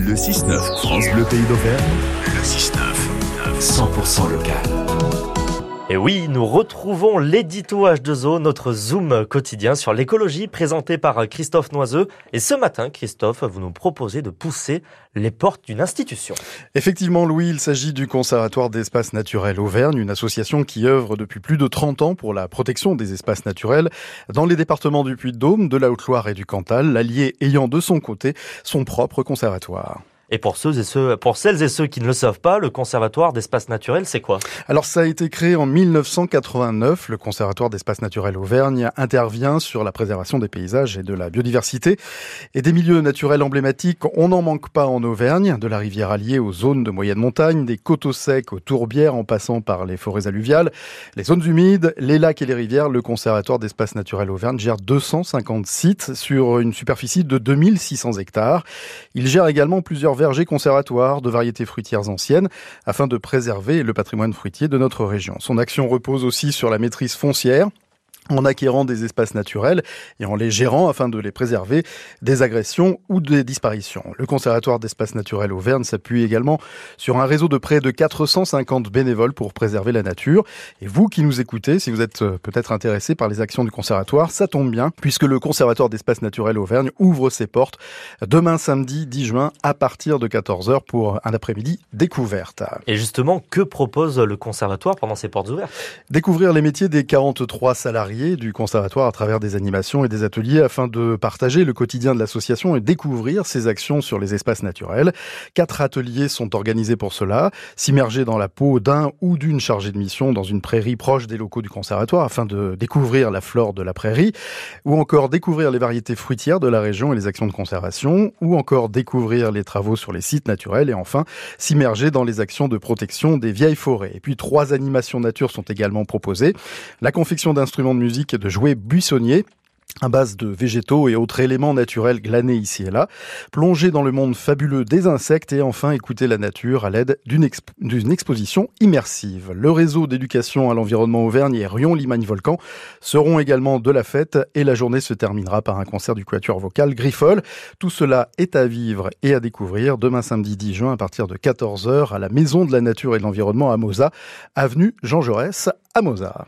Le 6-9, France Bleu Pays d'Auvergne. Le 6-9, 100% local. Et oui, nous retrouvons l'édito H2O, notre Zoom quotidien sur l'écologie présenté par Christophe Noiseux. Et ce matin, Christophe, vous nous proposez de pousser les portes d'une institution. Effectivement, Louis, il s'agit du Conservatoire d'espaces naturels Auvergne, une association qui œuvre depuis plus de 30 ans pour la protection des espaces naturels dans les départements du Puy-de-Dôme, de la Haute-Loire et du Cantal, l'allié ayant de son côté son propre conservatoire. Et pour ceux et ceux, pour celles et ceux qui ne le savent pas, le Conservatoire d'espaces naturels, c'est quoi? Alors ça a été créé en 1989. Le Conservatoire d'espaces naturels Auvergne intervient sur la préservation des paysages et de la biodiversité et des milieux naturels emblématiques. On n'en manque pas en Auvergne, de la rivière alliée aux zones de moyenne montagne, des coteaux secs aux tourbières en passant par les forêts alluviales, les zones humides, les lacs et les rivières. Le Conservatoire d'espaces naturels Auvergne gère 250 sites sur une superficie de 2600 hectares. Il gère également plusieurs vergers conservatoires de variétés fruitières anciennes afin de préserver le patrimoine fruitier de notre région. Son action repose aussi sur la maîtrise foncière en acquérant des espaces naturels et en les gérant afin de les préserver des agressions ou des disparitions. Le Conservatoire d'espaces naturels Auvergne s'appuie également sur un réseau de près de 450 bénévoles pour préserver la nature. Et vous qui nous écoutez, si vous êtes euh, peut-être intéressé par les actions du Conservatoire, ça tombe bien puisque le Conservatoire d'espaces naturels Auvergne ouvre ses portes demain samedi 10 juin à partir de 14h pour un après-midi découverte. Et justement, que propose le Conservatoire pendant ces portes ouvertes? Découvrir les métiers des 43 salariés du conservatoire à travers des animations et des ateliers afin de partager le quotidien de l'association et découvrir ses actions sur les espaces naturels. Quatre ateliers sont organisés pour cela. S'immerger dans la peau d'un ou d'une chargée de mission dans une prairie proche des locaux du conservatoire afin de découvrir la flore de la prairie ou encore découvrir les variétés fruitières de la région et les actions de conservation ou encore découvrir les travaux sur les sites naturels et enfin s'immerger dans les actions de protection des vieilles forêts. Et puis trois animations nature sont également proposées. La confection d'instruments de musique de jouets buissonniers à base de végétaux et autres éléments naturels glanés ici et là, plonger dans le monde fabuleux des insectes et enfin écouter la nature à l'aide d'une exposition immersive. Le réseau d'éducation à l'environnement Auvergne et Rion Limagne Volcan seront également de la fête et la journée se terminera par un concert du quatuor vocal Griffol. Tout cela est à vivre et à découvrir demain samedi 10 juin à partir de 14h à la Maison de la Nature et de l'Environnement à Mosa, avenue Jean Jaurès à Mosa.